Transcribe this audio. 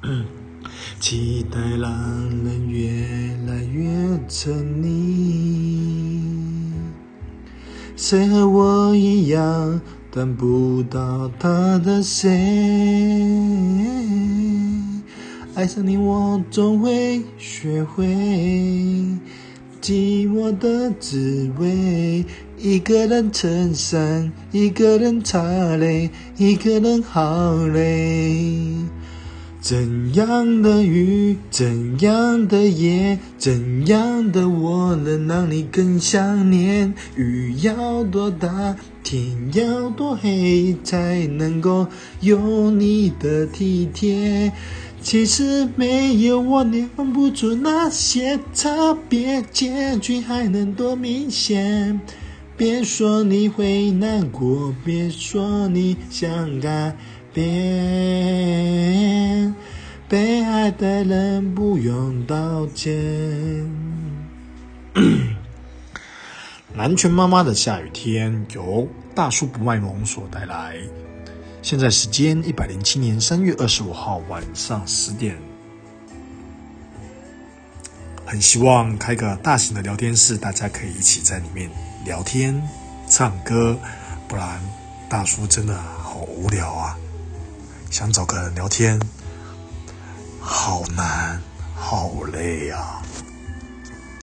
期待让人越来越沉溺，谁和我一样等不到他的谁？爱上你，我总会学会寂寞的滋味。一个人撑伞，一个人擦泪，一个人好累。怎样的雨，怎样的夜，怎样的我能让你更想念？雨要多大，天要多黑，才能够有你的体贴？其实没有我，你分不出那些差别，结局还能多明显？别说你会难过，别说你想改。变，爱的人不用道歉。南拳妈妈的下雨天由大叔不卖萌所带来。现在时间一百零七年三月二十五号晚上十点。很希望开个大型的聊天室，大家可以一起在里面聊天、唱歌，不然大叔真的好无聊啊。想找个人聊天，好难，好累呀。